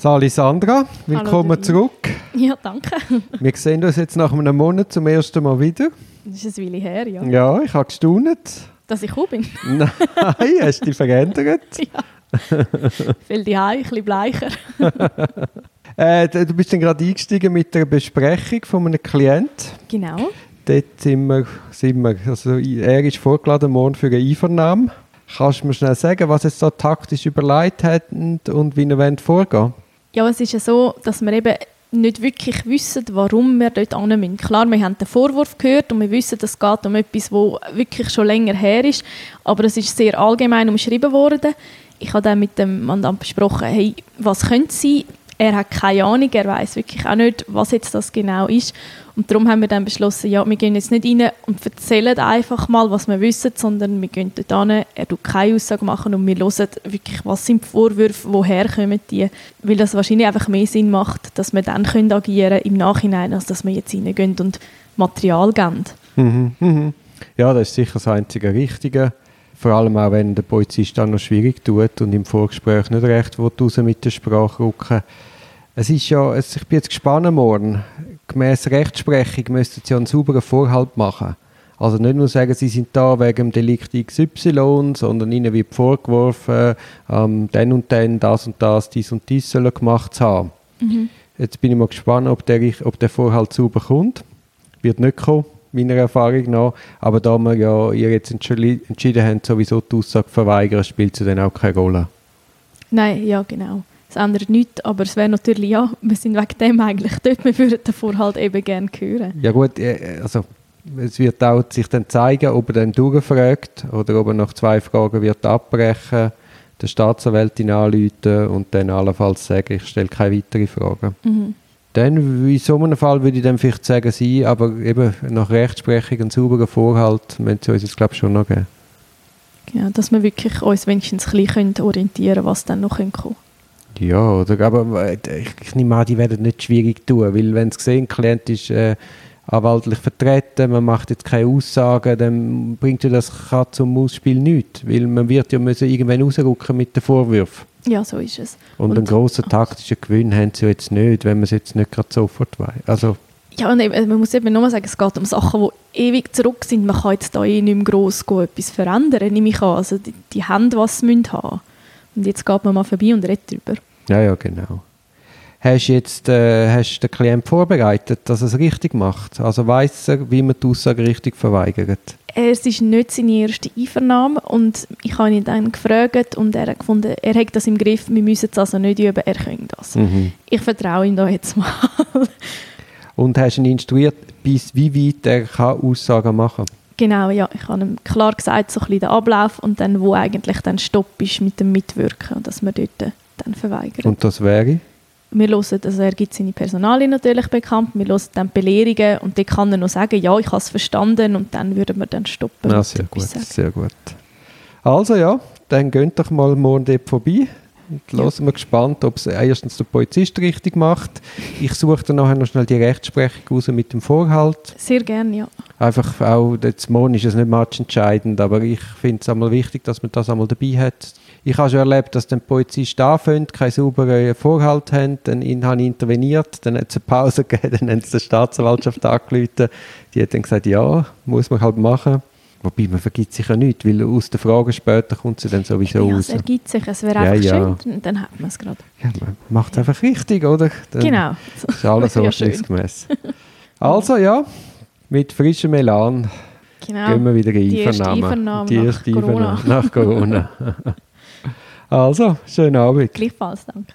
Sali Sandra, willkommen Hallo, zurück. Ja, danke. Wir sehen uns jetzt nach einem Monat zum ersten Mal wieder. Das ist ein Weile her, ja. Ja, ich habe gestaunt. Dass ich gekommen bin. Nein, hast du dich verändert? ja. Viel die ein bisschen bleicher. Äh, du bist dann gerade eingestiegen mit der Besprechung von einem Klient. Genau. Dort sind wir, sind wir also er ist vorgeladen morgen für eine Einvernahme. Kannst du mir schnell sagen, was jetzt da taktisch überlegt hat und, und wie er vorgehen Ja, es ist ja so, dass wir eben nicht wirklich wissen, warum wir dort hin müssen. Klar, wir haben den Vorwurf gehört und wir wissen, es geht um etwas, das wirklich schon länger her ist, aber es ist sehr allgemein umschrieben worden. Ich habe dann mit dem Mandant besprochen, hey, was könnte sein? Er hat keine Ahnung, er weiß wirklich auch nicht, was jetzt das genau ist. Und darum haben wir dann beschlossen, ja, wir gehen jetzt nicht rein und erzählen einfach mal, was wir wissen, sondern wir gehen dort hin, er tut keine Aussage machen und wir hören wirklich, was sind die Vorwürfe, woher kommen die, weil das wahrscheinlich einfach mehr Sinn macht, dass wir dann können agieren im Nachhinein, als dass wir jetzt reingehen und Material geben. Mhm, mhm. Ja, das ist sicher das einzige Richtige. Vor allem auch, wenn der Polizist dann noch schwierig tut und im Vorgespräch nicht recht raus mit der Sprache rücken. Es ist ja, es, ich bin jetzt gespannt morgen. Gemäss Rechtsprechung müssten sie ja einen sauberen Vorhalt machen. Also nicht nur sagen, sie sind da wegen dem Delikt XY, sondern ihnen wird vorgeworfen, ähm, dann und dann das und das, dies und dies sollen gemacht haben. Jetzt bin ich mal gespannt, ob der, ob der Vorhalt sauber kommt. Wird nicht kommen, meiner Erfahrung nach. Aber da wir ja ihr jetzt entschi- entschieden haben, sowieso die Aussage zu verweigern, spielt sie dann auch keine Rolle. Nein, ja, genau. Es ändert nichts, aber es wäre natürlich, ja, wir sind wegen dem eigentlich dort, wir würden den Vorhalt eben gerne hören. Ja gut, äh, also es wird auch sich dann zeigen, ob er dann durchfragt oder ob er nach zwei Fragen wird abbrechen, der Staatsanwältin anrufen und dann allenfalls sagen, ich stelle keine weiteren Fragen. Mhm. Dann, in so einem Fall würde ich dann vielleicht sagen, sie, aber eben nach Rechtsprechung einen sauberen Vorhalt müssen sie uns jetzt, glaube ich, schon noch geben. Ja, dass wir wirklich uns wenigstens ein bisschen orientieren können, was dann noch kommen könnte. Ja, oder, aber äh, ich, ich nehme an, die werden nicht schwierig tun, weil wenn sie sehen, der Klient ist äh, anwaltlich vertreten, man macht jetzt keine Aussagen, dann bringt ja das Katz- und Maus-Spiel nichts, weil man wird ja müssen irgendwann rausrücken mit den Vorwürfen. Ja, so ist es. Und, einen grossen taktischen Gewinn haben sie jetzt nicht, wenn man es jetzt nicht gerade sofort weiß. Also, Ja, und eben, man muss eben nur sagen, es geht um Sachen, die ewig zurück sind. Man kann jetzt da eh nicht mehr gross etwas verändern, nehme ich an. Also die, die haben, was sie haben. Und jetzt geht man mal vorbei und redet drüber. ja, ja, genau. Hast du jetzt äh, hast den Klient vorbereitet, dass er es richtig macht? Also weiss er, wie man die Aussage richtig verweigert? Es ist nicht seine erste Einvernahme und ich habe ihn dann gefragt und er hat gefunden, er hat das im Griff, wir müssen es also nicht üben, er kann das. Mhm. Ich vertraue ihm da jetzt mal. Und hast ihn instruiert, bis wie weit er kann Aussagen machen genau, ja, ich habe ihm klar gesagt, so ein bisschen den Ablauf und dann, wo eigentlich dann Stopp ist mit dem Mitwirken und dass wir dort dann verweigern. Und das wäre? Wir hören, also er gibt seine Personalien natürlich bekannt, wir hören dann Belehrungen und dann kann er noch sagen, ja, ich habe es verstanden und dann würden wir dann stoppen. Ja, sehr gut, sagen. sehr gut. Also ja, dann geht doch mal morgen dort vorbei. Und Ja. hören wir gespannt, ob es erstens der Polizist richtig macht. Ich suche dann nachher noch schnell die Rechtsprechung raus mit dem Vorhalt. Sehr gerne, ja. Einfach auch, jetzt morgen ist es nicht matchentscheidend, aber ich finde es einmal wichtig, dass man das einmal dabei hat. Ich habe schon erlebt, dass dann die Polizisten anfangen, keinen sauberen Vorhalt haben, dann habe ich interveniert, dann hat es eine Pause gegeben, dann haben sie die Staatsanwaltschaft angerufen. Die hat dann gesagt, ja, muss man halt machen. Wobei, man vergibt sich ja nicht, weil aus den Fragen später kommt sie dann sowieso ja raus. es ergibt sich, es wäre Ja, einfach ja. schön, dann- hat man es gerade. Ja, man macht es einfach richtig, oder? Dann Genau. Ist alles ordnungsgemäß. Also ja, mit frischem Elan genau. gehen wir wieder in Die erste Einvernahme. Die nach erste Corona. Einvernahme nach Corona. Also, schönen Abend. Gleichfalls, danke.